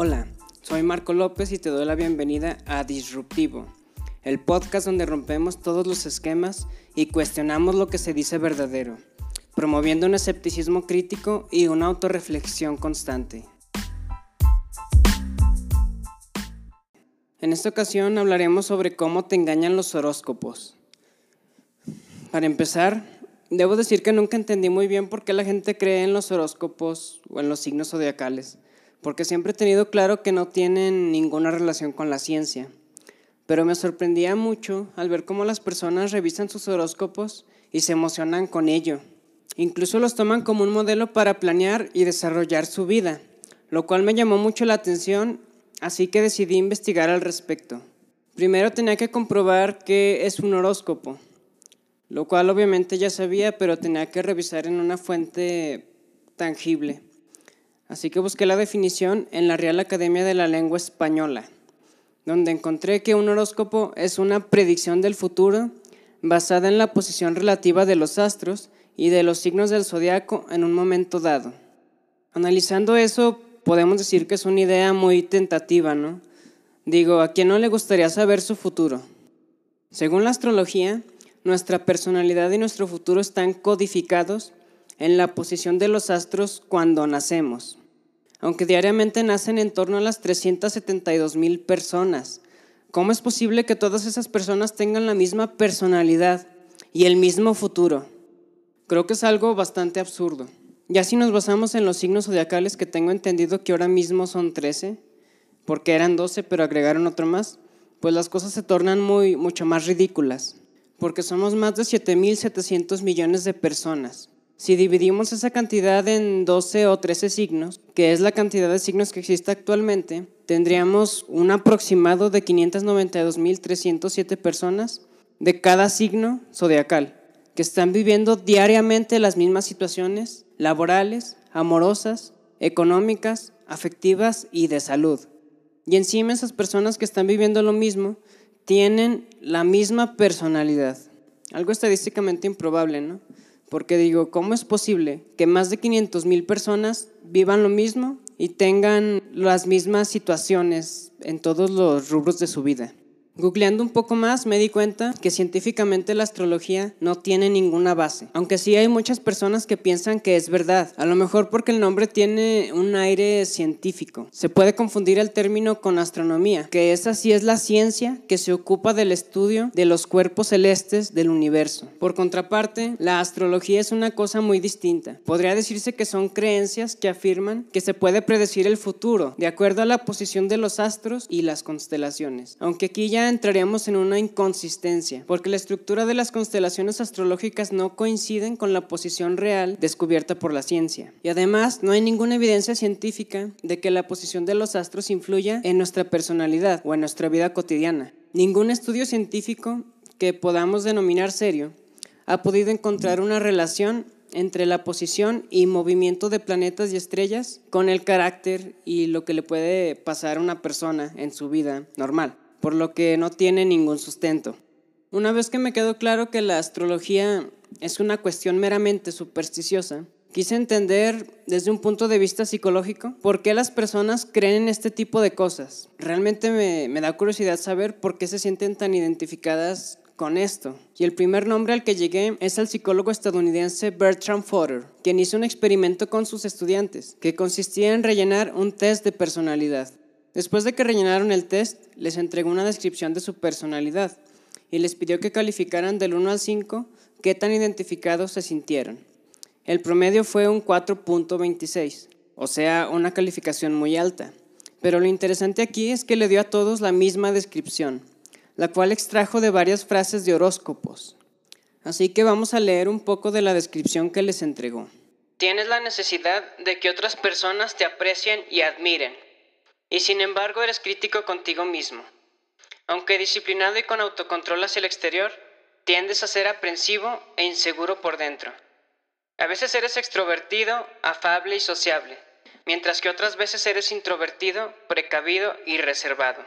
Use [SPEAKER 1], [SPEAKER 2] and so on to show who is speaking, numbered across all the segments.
[SPEAKER 1] Hola, soy Marco López y te doy la bienvenida a Disruptivo, el podcast donde rompemos todos los esquemas y cuestionamos lo que se dice verdadero, promoviendo un escepticismo crítico y una autorreflexión constante. En esta ocasión hablaremos sobre cómo te engañan los horóscopos. Para empezar, debo decir que nunca entendí muy bien por qué la gente cree en los horóscopos o en los signos zodiacales porque siempre he tenido claro que no tienen ninguna relación con la ciencia. Pero me sorprendía mucho al ver cómo las personas revisan sus horóscopos y se emocionan con ello. Incluso los toman como un modelo para planear y desarrollar su vida, lo cual me llamó mucho la atención, así que decidí investigar al respecto. Primero tenía que comprobar qué es un horóscopo, lo cual obviamente ya sabía, pero tenía que revisar en una fuente tangible. Así que busqué la definición en la Real Academia de la Lengua Española, donde encontré que un horóscopo es una predicción del futuro basada en la posición relativa de los astros y de los signos del zodiaco en un momento dado. Analizando eso, podemos decir que es una idea muy tentativa, ¿no? Digo, ¿a quién no le gustaría saber su futuro? Según la astrología, nuestra personalidad y nuestro futuro están codificados en la posición de los astros cuando nacemos. Aunque diariamente nacen en torno a las 372 mil personas, ¿cómo es posible que todas esas personas tengan la misma personalidad y el mismo futuro? Creo que es algo bastante absurdo. Ya si nos basamos en los signos zodiacales que tengo entendido que ahora mismo son 13, porque eran 12 pero agregaron otro más, pues las cosas se tornan muy, mucho más ridículas, porque somos más de 7.700 millones de personas. Si dividimos esa cantidad en 12 o 13 signos, que es la cantidad de signos que existe actualmente, tendríamos un aproximado de 592.307 personas de cada signo zodiacal, que están viviendo diariamente las mismas situaciones laborales, amorosas, económicas, afectivas y de salud. Y encima esas personas que están viviendo lo mismo tienen la misma personalidad. Algo estadísticamente improbable, ¿no? Porque digo, ¿cómo es posible que más de 500 mil personas vivan lo mismo y tengan las mismas situaciones en todos los rubros de su vida? Googleando un poco más me di cuenta que científicamente la astrología no tiene ninguna base, aunque sí hay muchas personas que piensan que es verdad, a lo mejor porque el nombre tiene un aire científico. Se puede confundir el término con astronomía, que esa sí es la ciencia que se ocupa del estudio de los cuerpos celestes del universo. Por contraparte, la astrología es una cosa muy distinta. Podría decirse que son creencias que afirman que se puede predecir el futuro de acuerdo a la posición de los astros y las constelaciones, aunque aquí ya entraríamos en una inconsistencia, porque la estructura de las constelaciones astrológicas no coinciden con la posición real descubierta por la ciencia. Y además, no hay ninguna evidencia científica de que la posición de los astros influya en nuestra personalidad o en nuestra vida cotidiana. Ningún estudio científico que podamos denominar serio ha podido encontrar una relación entre la posición y movimiento de planetas y estrellas con el carácter y lo que le puede pasar a una persona en su vida normal por lo que no tiene ningún sustento. Una vez que me quedó claro que la astrología es una cuestión meramente supersticiosa, quise entender desde un punto de vista psicológico por qué las personas creen en este tipo de cosas. Realmente me, me da curiosidad saber por qué se sienten tan identificadas con esto. Y el primer nombre al que llegué es el psicólogo estadounidense Bertram Fodder, quien hizo un experimento con sus estudiantes, que consistía en rellenar un test de personalidad. Después de que rellenaron el test, les entregó una descripción de su personalidad y les pidió que calificaran del 1 al 5 qué tan identificados se sintieron. El promedio fue un 4.26, o sea, una calificación muy alta. Pero lo interesante aquí es que le dio a todos la misma descripción, la cual extrajo de varias frases de horóscopos. Así que vamos a leer un poco de la descripción que les entregó. Tienes la necesidad de que otras personas te aprecien y admiren y sin embargo eres crítico contigo mismo. Aunque disciplinado y con autocontrol hacia el exterior, tiendes a ser aprensivo e inseguro por dentro. A veces eres extrovertido, afable y sociable, mientras que otras veces eres introvertido, precavido y reservado.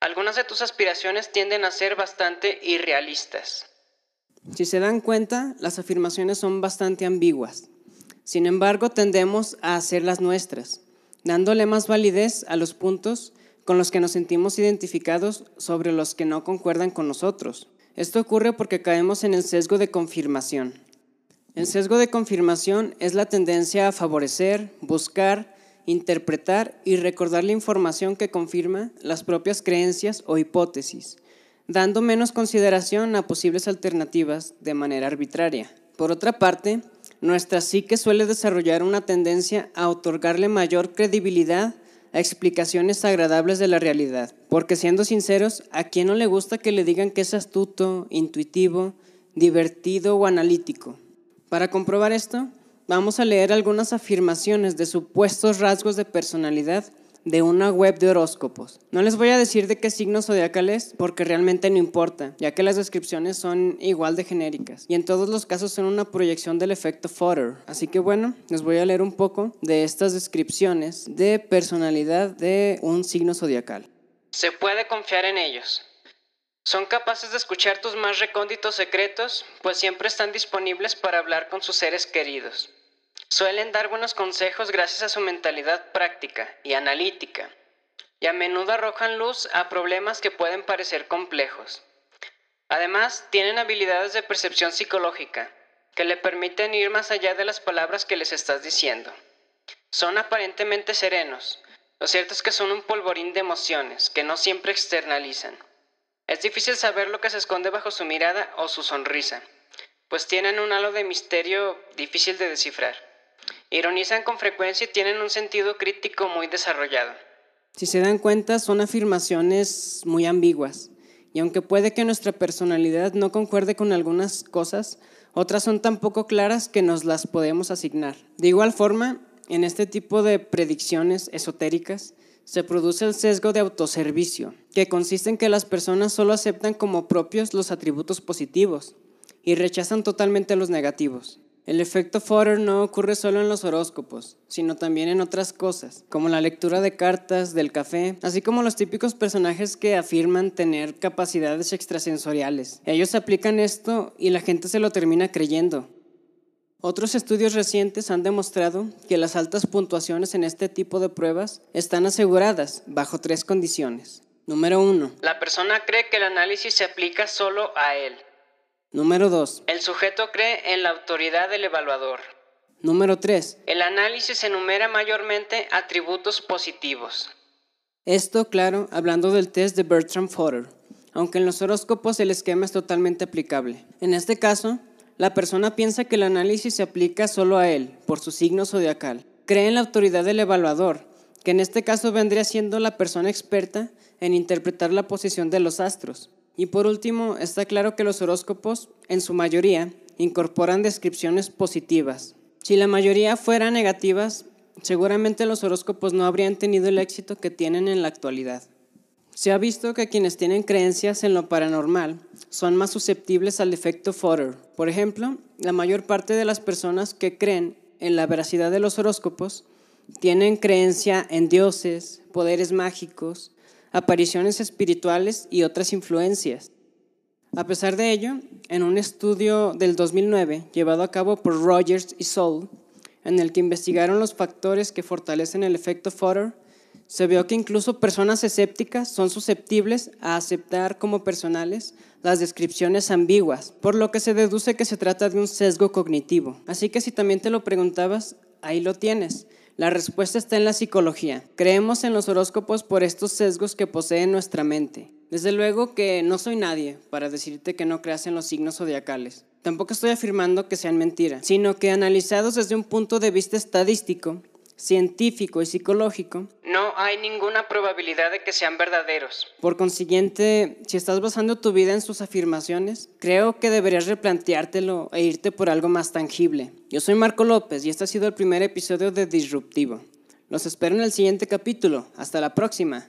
[SPEAKER 1] Algunas de tus aspiraciones tienden a ser bastante irrealistas. Si se dan cuenta, las afirmaciones son bastante ambiguas. Sin embargo, tendemos a hacer las nuestras dándole más validez a los puntos con los que nos sentimos identificados sobre los que no concuerdan con nosotros. Esto ocurre porque caemos en el sesgo de confirmación. El sesgo de confirmación es la tendencia a favorecer, buscar, interpretar y recordar la información que confirma las propias creencias o hipótesis, dando menos consideración a posibles alternativas de manera arbitraria. Por otra parte, nuestra psique suele desarrollar una tendencia a otorgarle mayor credibilidad a explicaciones agradables de la realidad, porque siendo sinceros, ¿a quién no le gusta que le digan que es astuto, intuitivo, divertido o analítico? Para comprobar esto, vamos a leer algunas afirmaciones de supuestos rasgos de personalidad de una web de horóscopos. No les voy a decir de qué signo zodiacal es porque realmente no importa, ya que las descripciones son igual de genéricas y en todos los casos son una proyección del efecto Fodder. Así que bueno, les voy a leer un poco de estas descripciones de personalidad de un signo zodiacal.
[SPEAKER 2] Se puede confiar en ellos. Son capaces de escuchar tus más recónditos secretos, pues siempre están disponibles para hablar con sus seres queridos. Suelen dar buenos consejos gracias a su mentalidad práctica y analítica, y a menudo arrojan luz a problemas que pueden parecer complejos. Además, tienen habilidades de percepción psicológica, que le permiten ir más allá de las palabras que les estás diciendo. Son aparentemente serenos, lo cierto es que son un polvorín de emociones que no siempre externalizan. Es difícil saber lo que se esconde bajo su mirada o su sonrisa, pues tienen un halo de misterio difícil de descifrar. Ironizan con frecuencia y tienen un sentido crítico muy desarrollado.
[SPEAKER 1] Si se dan cuenta, son afirmaciones muy ambiguas. Y aunque puede que nuestra personalidad no concuerde con algunas cosas, otras son tan poco claras que nos las podemos asignar. De igual forma, en este tipo de predicciones esotéricas, se produce el sesgo de autoservicio, que consiste en que las personas solo aceptan como propios los atributos positivos y rechazan totalmente los negativos. El efecto Fodder no ocurre solo en los horóscopos, sino también en otras cosas, como la lectura de cartas, del café, así como los típicos personajes que afirman tener capacidades extrasensoriales. Ellos aplican esto y la gente se lo termina creyendo, otros estudios recientes han demostrado que las altas puntuaciones en este tipo de pruebas están aseguradas bajo tres condiciones. Número uno.
[SPEAKER 2] La persona cree que el análisis se aplica solo a él.
[SPEAKER 1] Número dos.
[SPEAKER 2] El sujeto cree en la autoridad del evaluador.
[SPEAKER 1] Número tres.
[SPEAKER 2] El análisis enumera mayormente atributos positivos.
[SPEAKER 1] Esto, claro, hablando del test de Bertram Fodder, aunque en los horóscopos el esquema es totalmente aplicable. En este caso, la persona piensa que el análisis se aplica solo a él, por su signo zodiacal. Cree en la autoridad del evaluador, que en este caso vendría siendo la persona experta en interpretar la posición de los astros. Y por último, está claro que los horóscopos, en su mayoría, incorporan descripciones positivas. Si la mayoría fueran negativas, seguramente los horóscopos no habrían tenido el éxito que tienen en la actualidad. Se ha visto que quienes tienen creencias en lo paranormal son más susceptibles al efecto Fodder. Por ejemplo, la mayor parte de las personas que creen en la veracidad de los horóscopos tienen creencia en dioses, poderes mágicos, apariciones espirituales y otras influencias. A pesar de ello, en un estudio del 2009 llevado a cabo por Rogers y Soul, en el que investigaron los factores que fortalecen el efecto Fodder, se vio que incluso personas escépticas son susceptibles a aceptar como personales las descripciones ambiguas, por lo que se deduce que se trata de un sesgo cognitivo. Así que si también te lo preguntabas, ahí lo tienes. La respuesta está en la psicología. Creemos en los horóscopos por estos sesgos que posee nuestra mente. Desde luego que no soy nadie para decirte que no creas en los signos zodiacales. Tampoco estoy afirmando que sean mentiras, sino que analizados desde un punto de vista estadístico, científico y psicológico.
[SPEAKER 2] No hay ninguna probabilidad de que sean verdaderos.
[SPEAKER 1] Por consiguiente, si estás basando tu vida en sus afirmaciones, creo que deberías replanteártelo e irte por algo más tangible. Yo soy Marco López y este ha sido el primer episodio de Disruptivo. Los espero en el siguiente capítulo. Hasta la próxima.